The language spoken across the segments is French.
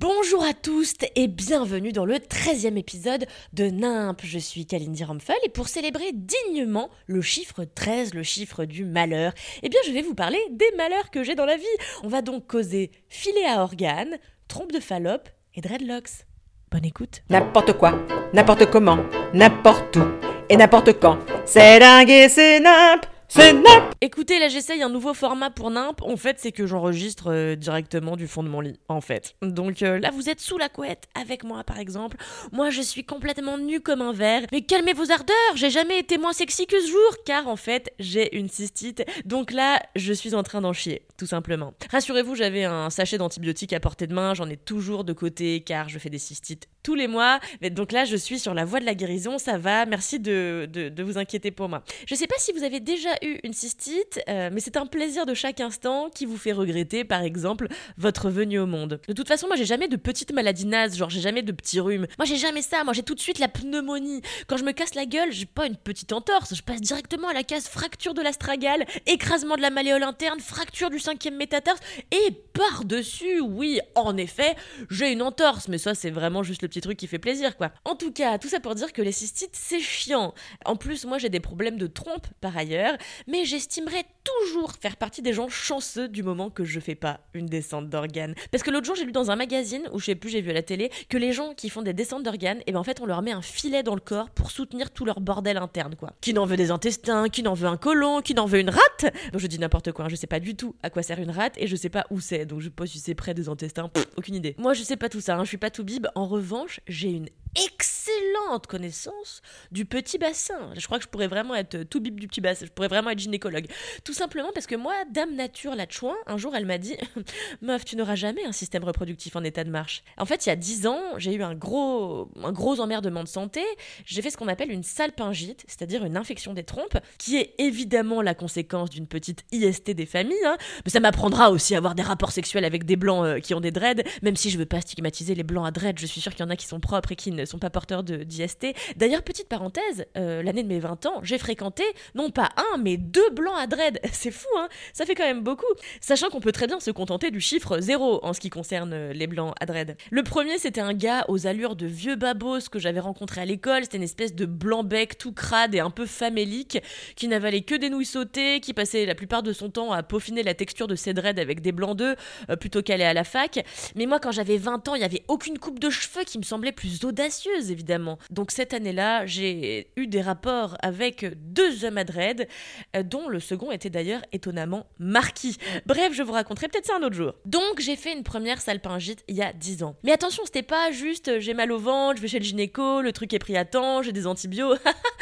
Bonjour à tous et bienvenue dans le 13e épisode de Nimp. Je suis Kalindi Ramphel et pour célébrer dignement le chiffre 13, le chiffre du malheur, eh bien je vais vous parler des malheurs que j'ai dans la vie. On va donc causer filet à organes, trompe de Fallope et dreadlocks. Bonne écoute. N'importe quoi, n'importe comment, n'importe où et n'importe quand. C'est dingue et c'est nimp, c'est nimp. Écoutez, là j'essaye un nouveau format pour Nimp. En fait, c'est que j'enregistre euh, directement du fond de mon lit, en fait. Donc euh, là, vous êtes sous la couette, avec moi par exemple. Moi, je suis complètement nue comme un verre. Mais calmez vos ardeurs, j'ai jamais été moins sexy que ce jour, car en fait, j'ai une cystite. Donc là, je suis en train d'en chier, tout simplement. Rassurez-vous, j'avais un sachet d'antibiotiques à portée de main, j'en ai toujours de côté, car je fais des cystites tous les mois. Donc là, je suis sur la voie de la guérison, ça va. Merci de, de, vous inquiéter pour moi. Je sais pas si vous avez déjà eu une cystite, euh, mais c'est un plaisir de chaque instant qui vous fait regretter, par exemple, votre venue au monde. De toute façon, moi, j'ai jamais de petites maladies nazes, genre j'ai jamais de petits rhumes. Moi, j'ai jamais ça. Moi, j'ai tout de suite la pneumonie. Quand je me casse la gueule, j'ai pas une petite entorse. Je passe directement à la case fracture de l'astragale, écrasement de la malléole interne, fracture du cinquième métatarse, et par-dessus, oui, en effet, j'ai une entorse. Mais ça, c'est vraiment juste le petit truc qui fait plaisir, quoi. En tout cas, tout ça pour dire que les cystites, c'est chiant. En plus, moi, j'ai des problèmes de trompe par ailleurs, mais j'estimerais toujours faire partie des gens chanceux du moment que je fais pas une descente d'organes. Parce que l'autre jour, j'ai lu dans un magazine, ou je sais plus, j'ai vu à la télé, que les gens qui font des descentes d'organes, et ben en fait, on leur met un filet dans le corps pour soutenir tout leur bordel interne, quoi. Qui n'en veut des intestins, qui n'en veut un côlon, qui n'en veut une rate je dis n'importe quoi, hein, je sais pas du tout à quoi sert une rate, et je sais pas où c'est, donc je sais pas si c'est près des intestins, aucune idée. Moi, je sais pas tout ça, hein, je suis pas tout bib. En revanche, j'ai une excellente connaissance du petit bassin. Je crois que je pourrais vraiment être tout bip du petit bassin, je pourrais vraiment être gynécologue. Tout simplement parce que moi, Dame Nature la chouin, un jour elle m'a dit Meuf, tu n'auras jamais un système reproductif en état de marche. En fait, il y a 10 ans, j'ai eu un gros, un gros emmerdement de santé. J'ai fait ce qu'on appelle une salpingite, c'est-à-dire une infection des trompes, qui est évidemment la conséquence d'une petite IST des familles. hein. Mais ça m'apprendra aussi à avoir des rapports sexuels avec des blancs euh, qui ont des dreads, même si je veux pas stigmatiser les blancs à dreads. Je suis sûre qu'il y en a qui sont propres et qui ne sont pas porteurs d'IST. D'ailleurs, petite parenthèse, euh, l'année de mes 20 ans, j'ai fréquenté non pas un, mais deux blancs à dread. C'est fou, hein Ça fait quand même beaucoup. Sachant qu'on peut très bien se contenter du chiffre zéro en ce qui concerne euh, les blancs à dread. Le premier, c'était un gars aux allures de vieux babos que j'avais rencontré à l'école. C'était une espèce de blanc-bec tout crade et un peu famélique qui n'avalait que des nouilles sautées, qui passait la plupart de son temps à peaufiner la texture de ses dreads avec des blancs d'œufs euh, plutôt qu'aller à la fac. Mais moi, quand j'avais 20 ans, il y avait aucune coupe de cheveux qui me semblait plus audacieuse, évidemment. Donc cette année-là, j'ai eu des rapports avec deux hommes à dread, euh, dont le second était d'ailleurs étonnamment marquis. Bref, je vous raconterai peut-être ça un autre jour. Donc j'ai fait une première salpingite il y a 10 ans. Mais attention, c'était pas juste euh, j'ai mal au ventre, je vais chez le gynéco, le truc est pris à temps, j'ai des antibiotiques.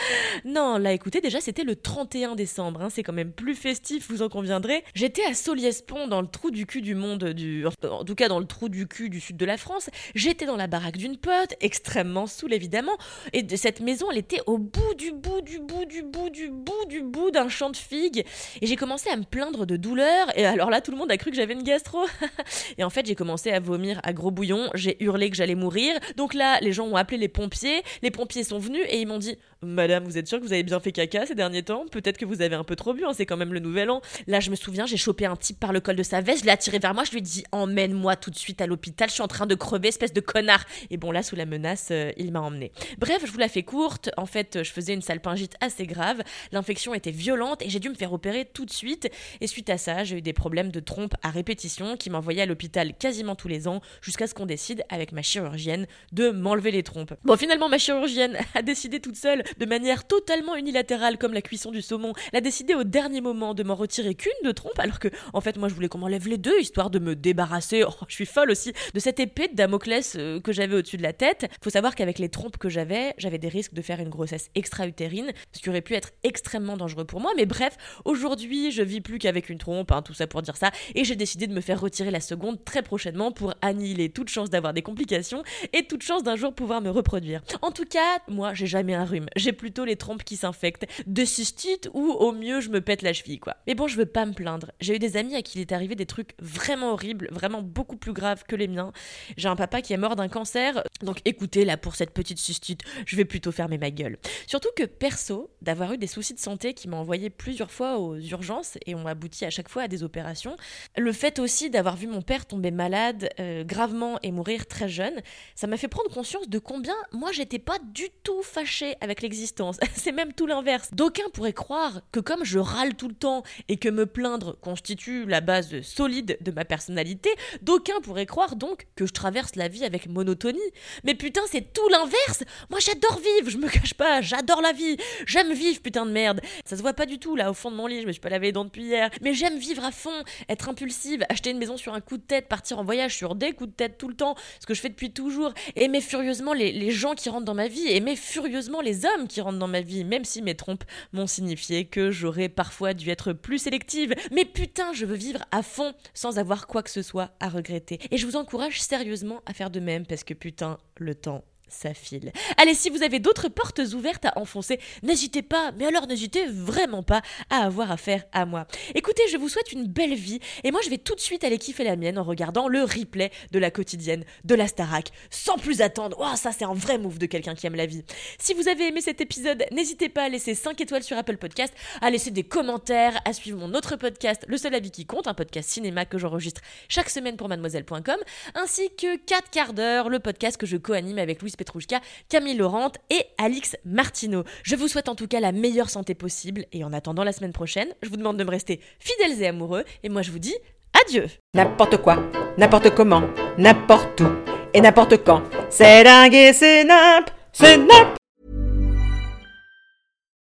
non, là écoutez, déjà c'était le 31 décembre, hein, c'est quand même plus festif, vous en conviendrez. J'étais à Soliespont, dans le trou du cul du monde, du... en tout cas dans le trou du cul du sud de la France. J'étais dans la baraque d'une pote, extrêmement saoule évidemment, et de cette maison, elle était au bout du bout du bout du bout du bout du bout d'un champ de figues. Et j'ai commencé à me plaindre de douleur, et alors là tout le monde a cru que j'avais une gastro. et en fait j'ai commencé à vomir à gros bouillon, j'ai hurlé que j'allais mourir. Donc là les gens ont appelé les pompiers, les pompiers sont venus et ils m'ont dit Madame, vous êtes sûre que vous avez bien fait caca ces derniers temps? Peut-être que vous avez un peu trop bu, hein, c'est quand même le nouvel an. Là, je me souviens, j'ai chopé un type par le col de sa veste, je l'ai attiré vers moi, je lui ai dit Emmène-moi tout de suite à l'hôpital, je suis en train de crever, espèce de connard. Et bon, là, sous la menace, euh, il m'a emmené. Bref, je vous la fais courte. En fait, je faisais une salpingite assez grave. L'infection était violente et j'ai dû me faire opérer tout de suite. Et suite à ça, j'ai eu des problèmes de trompe à répétition qui m'envoyaient à l'hôpital quasiment tous les ans jusqu'à ce qu'on décide avec ma chirurgienne de m'enlever les trompes. Bon, finalement, ma chirurgienne a décidé toute seule, de manière totalement unilatérale comme la cuisson du saumon, elle a décidé au dernier moment de m'en retirer qu'une de trompe alors que, en fait, moi je voulais qu'on m'enlève les deux histoire de me débarrasser, oh, je suis folle aussi, de cette épée de Damoclès euh, que j'avais au-dessus de la tête. Faut savoir qu'avec les trompes que j'avais, j'avais des risques de faire une grossesse extra-utérine, ce qui aurait pu être extrêmement dangereux pour moi. Mais bref, aujourd'hui, je vis plus qu'avec une trompe, hein, tout ça pour dire ça, et j'ai décidé de me faire retirer la seconde très prochainement pour annihiler toute chance d'avoir des complications et toute chance d'un jour pouvoir me reproduire. En tout cas, moi, j'ai jamais un rhume. J'ai les trompes qui s'infectent, de cystite ou au mieux je me pète la cheville, quoi. Mais bon, je veux pas me plaindre. J'ai eu des amis à qui il est arrivé des trucs vraiment horribles, vraiment beaucoup plus graves que les miens. J'ai un papa qui est mort d'un cancer, donc écoutez, là, pour cette petite cystite, je vais plutôt fermer ma gueule. Surtout que perso, d'avoir eu des soucis de santé qui m'ont envoyé plusieurs fois aux urgences et ont abouti à chaque fois à des opérations, le fait aussi d'avoir vu mon père tomber malade euh, gravement et mourir très jeune, ça m'a fait prendre conscience de combien moi j'étais pas du tout fâchée avec l'existence. C'est même tout l'inverse. D'aucuns pourraient croire que comme je râle tout le temps et que me plaindre constitue la base solide de ma personnalité, d'aucuns pourraient croire donc que je traverse la vie avec monotonie. Mais putain, c'est tout l'inverse. Moi j'adore vivre, je me cache pas, j'adore la vie, j'aime vivre, putain de merde. Ça se voit pas du tout là au fond de mon lit, je me suis pas lavé les dents depuis hier, mais j'aime vivre à fond, être impulsive, acheter une maison sur un coup de tête, partir en voyage sur des coups de tête tout le temps, ce que je fais depuis toujours, aimer furieusement les, les gens qui rentrent dans ma vie, aimer furieusement les hommes qui rentrent dans ma vie, même si mes trompes m'ont signifié que j'aurais parfois dû être plus sélective. Mais putain, je veux vivre à fond sans avoir quoi que ce soit à regretter. Et je vous encourage sérieusement à faire de même parce que putain, le temps ça file. Allez, si vous avez d'autres portes ouvertes à enfoncer, n'hésitez pas, mais alors n'hésitez vraiment pas à avoir affaire à moi. Écoutez, je vous souhaite une belle vie, et moi je vais tout de suite aller kiffer la mienne en regardant le replay de la quotidienne de la Starac, sans plus attendre. Waouh, ça c'est un vrai move de quelqu'un qui aime la vie. Si vous avez aimé cet épisode, n'hésitez pas à laisser 5 étoiles sur Apple Podcast, à laisser des commentaires, à suivre mon autre podcast, Le seul avis qui compte, un podcast cinéma que j'enregistre chaque semaine pour mademoiselle.com, ainsi que 4 quarts d'heure, le podcast que je co-anime avec Louis Petrouchka, Camille Laurent et Alix Martineau. Je vous souhaite en tout cas la meilleure santé possible et en attendant la semaine prochaine, je vous demande de me rester fidèles et amoureux et moi je vous dis adieu. N'importe quoi, n'importe comment, n'importe où et n'importe quand. C'est dingue et c'est nimp, c'est nimp.